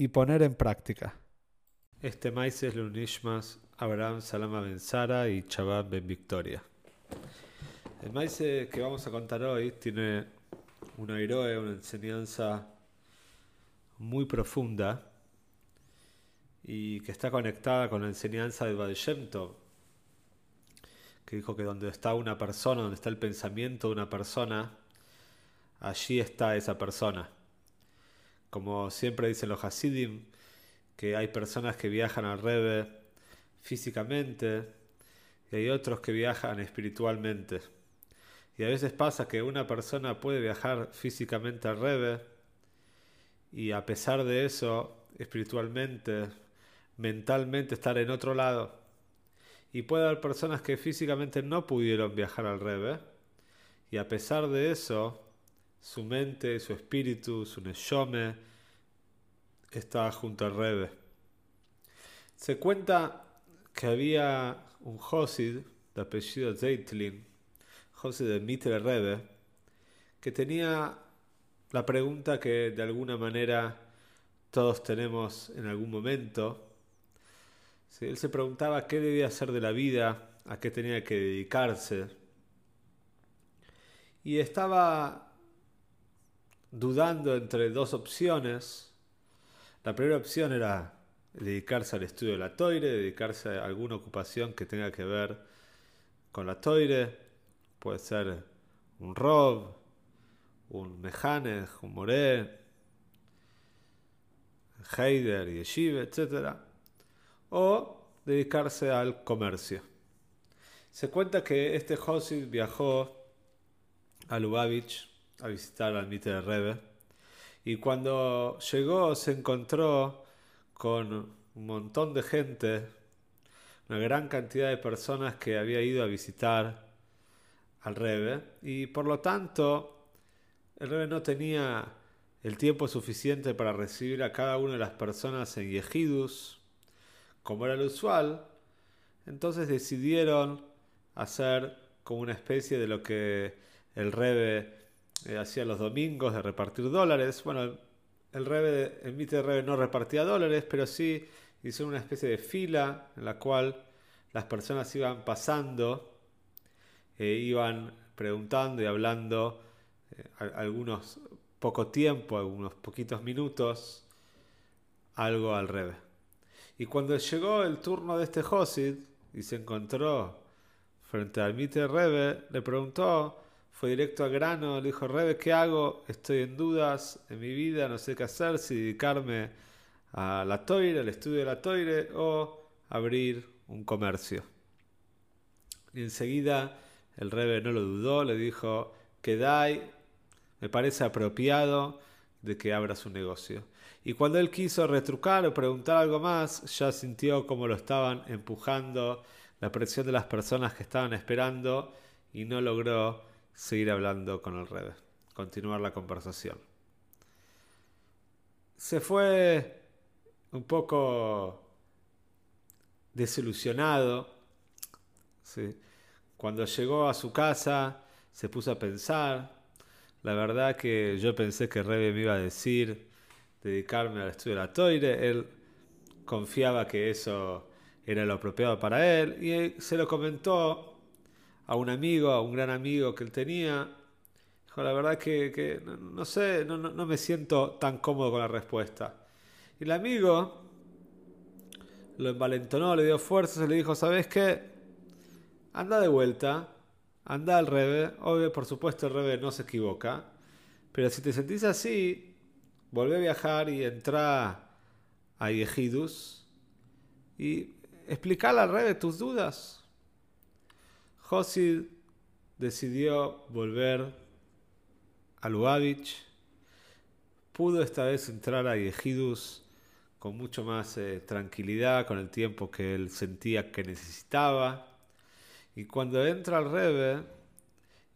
y poner en práctica. Este maíz es Lunishmas, Abraham Salama Ben Sara y Chabad Ben Victoria. El maíz que vamos a contar hoy tiene una héroe, una enseñanza muy profunda y que está conectada con la enseñanza de Baal que dijo que donde está una persona, donde está el pensamiento de una persona, allí está esa persona. Como siempre dicen los Hasidim, que hay personas que viajan al Rebe físicamente y hay otros que viajan espiritualmente. Y a veces pasa que una persona puede viajar físicamente al Rebe y a pesar de eso, espiritualmente, mentalmente estar en otro lado. Y puede haber personas que físicamente no pudieron viajar al Rebe y a pesar de eso, su mente, su espíritu, su neshome, estaba junto al Rebe. Se cuenta que había un Josid de apellido Zeitlin, Josid de Mitre Rebe, que tenía la pregunta que de alguna manera todos tenemos en algún momento. él se preguntaba qué debía hacer de la vida, a qué tenía que dedicarse. Y estaba dudando entre dos opciones. La primera opción era dedicarse al estudio de la toire, dedicarse a alguna ocupación que tenga que ver con la toire. Puede ser un rob, un mejane, un moré, heider, yeshiva, etc. O dedicarse al comercio. Se cuenta que este Josid viajó a Lubavitch a visitar al Mitre Rebe. Y cuando llegó se encontró con un montón de gente, una gran cantidad de personas que había ido a visitar al Rebe. Y por lo tanto, el Rebe no tenía el tiempo suficiente para recibir a cada una de las personas en Yehidus, como era lo usual. Entonces decidieron hacer como una especie de lo que el Rebe eh, hacía los domingos de repartir dólares. Bueno, el Rebe, el Mitre Rebe no repartía dólares, pero sí hizo una especie de fila en la cual las personas iban pasando, e iban preguntando y hablando eh, algunos poco tiempo, algunos poquitos minutos, algo al Rebe. Y cuando llegó el turno de este Josid y se encontró frente al Mitre Rebe, le preguntó fue directo al grano, le dijo, Rebe, ¿qué hago? Estoy en dudas en mi vida, no sé qué hacer, si dedicarme a la toire, al estudio de la toire o abrir un comercio. Y enseguida el Rebe no lo dudó, le dijo, dai, me parece apropiado de que abra su negocio. Y cuando él quiso retrucar o preguntar algo más, ya sintió como lo estaban empujando la presión de las personas que estaban esperando y no logró seguir hablando con el Rebe, continuar la conversación. Se fue un poco desilusionado. Cuando llegó a su casa, se puso a pensar. La verdad que yo pensé que Rebe me iba a decir dedicarme al estudio de la toire. Él confiaba que eso era lo apropiado para él y se lo comentó a un amigo, a un gran amigo que él tenía. Dijo, la verdad que, que no, sé, no, me siento tan cómodo con la respuesta. Y el amigo lo envalentonó, le dio fuerzas y le dijo, ¿sabes qué? Anda de vuelta, anda al Rebe. Obvio, por supuesto, el Rebe no se equivoca. Pero si te sentís así, volvé a viajar y entra a Yehidus y explicarle al Rebe tus dudas. Josid decidió volver a Lubavitch. Pudo esta vez entrar a Yehidus con mucho más eh, tranquilidad, con el tiempo que él sentía que necesitaba. Y cuando entra al Rebe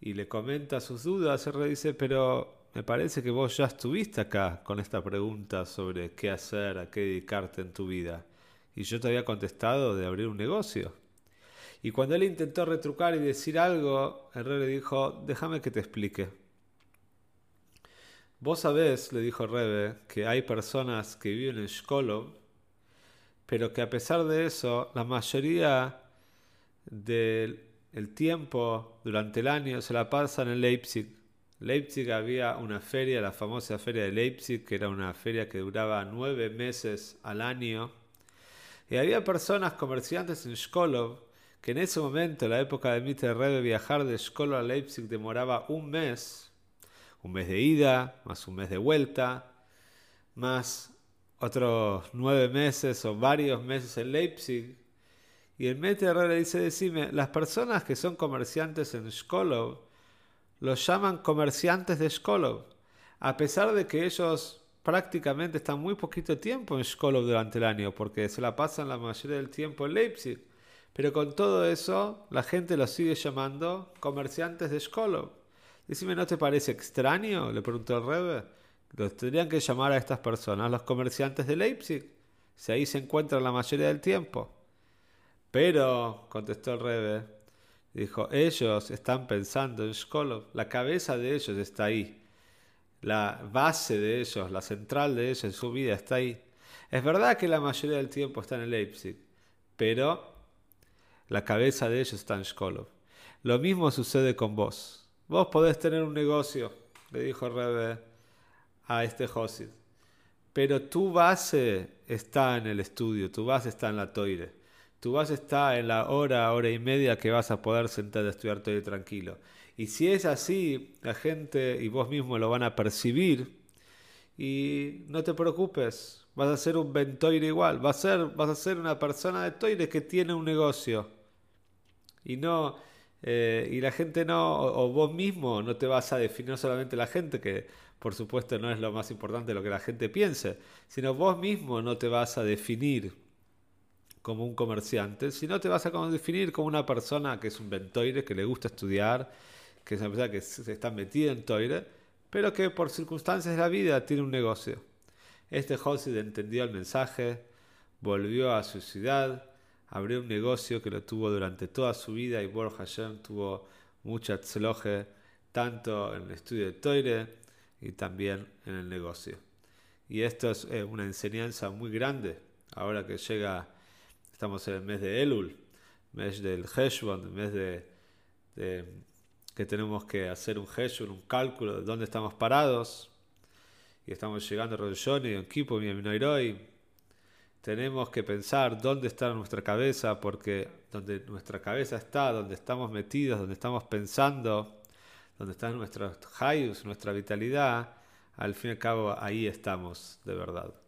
y le comenta sus dudas, el Rebe dice, pero me parece que vos ya estuviste acá con esta pregunta sobre qué hacer, a qué dedicarte en tu vida. Y yo te había contestado de abrir un negocio. Y cuando él intentó retrucar y decir algo, el rey le dijo, déjame que te explique. Vos sabés, le dijo Rebe, que hay personas que viven en Shkolov, pero que a pesar de eso, la mayoría del tiempo durante el año se la pasan en Leipzig Leipzig había una feria, la famosa feria de Leipzig, que era una feria que duraba nueve meses al año. Y había personas, comerciantes en Skolov, que en ese momento, en la época de Mitre Rebe, viajar de Skolov a Leipzig demoraba un mes, un mes de ida, más un mes de vuelta, más otros nueve meses o varios meses en Leipzig. Y el Mitre Rebe dice, decime, las personas que son comerciantes en Skolov, los llaman comerciantes de Shkolov, a pesar de que ellos prácticamente están muy poquito tiempo en Shkolov durante el año, porque se la pasan la mayoría del tiempo en Leipzig. Pero con todo eso, la gente los sigue llamando comerciantes de Shkolov. Decime, ¿no te parece extraño? Le preguntó el Rebe. Los tendrían que llamar a estas personas los comerciantes de Leipzig, si ahí se encuentran la mayoría del tiempo. Pero, contestó el Rebe, Dijo, ellos están pensando en Shkolov, la cabeza de ellos está ahí, la base de ellos, la central de ellos en su vida está ahí. Es verdad que la mayoría del tiempo están en Leipzig, pero la cabeza de ellos está en Shkolov. Lo mismo sucede con vos. Vos podés tener un negocio, le dijo Rebe a este Josid, pero tu base está en el estudio, tu base está en la toire tu base está en la hora, hora y media que vas a poder sentarte a estudiar todo tranquilo. Y si es así, la gente y vos mismo lo van a percibir. Y no te preocupes, vas a ser un ventoire igual, vas a ser, vas a ser una persona de toire que tiene un negocio. Y no, eh, y la gente no, o, vos mismo no te vas a definir, solamente la gente, que por supuesto no es lo más importante lo que la gente piense, sino vos mismo no te vas a definir como un comerciante, sino te vas a definir como una persona que es un ventoire, que le gusta estudiar, que es una persona que se está metida en toire, pero que por circunstancias de la vida tiene un negocio. Este Josid entendió el mensaje, volvió a su ciudad, abrió un negocio que lo tuvo durante toda su vida y Borja Hashem tuvo mucha tzloje tanto en el estudio de toire y también en el negocio. Y esto es eh, una enseñanza muy grande ahora que llega Estamos en el mes de Elul, mes del Heshbon, mes de, que tenemos que hacer un Heshbon, un cálculo de dónde estamos parados. Y estamos llegando a Rosh en Kipo, mi Tenemos que pensar dónde está nuestra cabeza, porque donde nuestra cabeza está, donde estamos metidos, donde estamos pensando, donde están nuestros hayus, nuestra vitalidad, al fin y al cabo ahí estamos de verdad.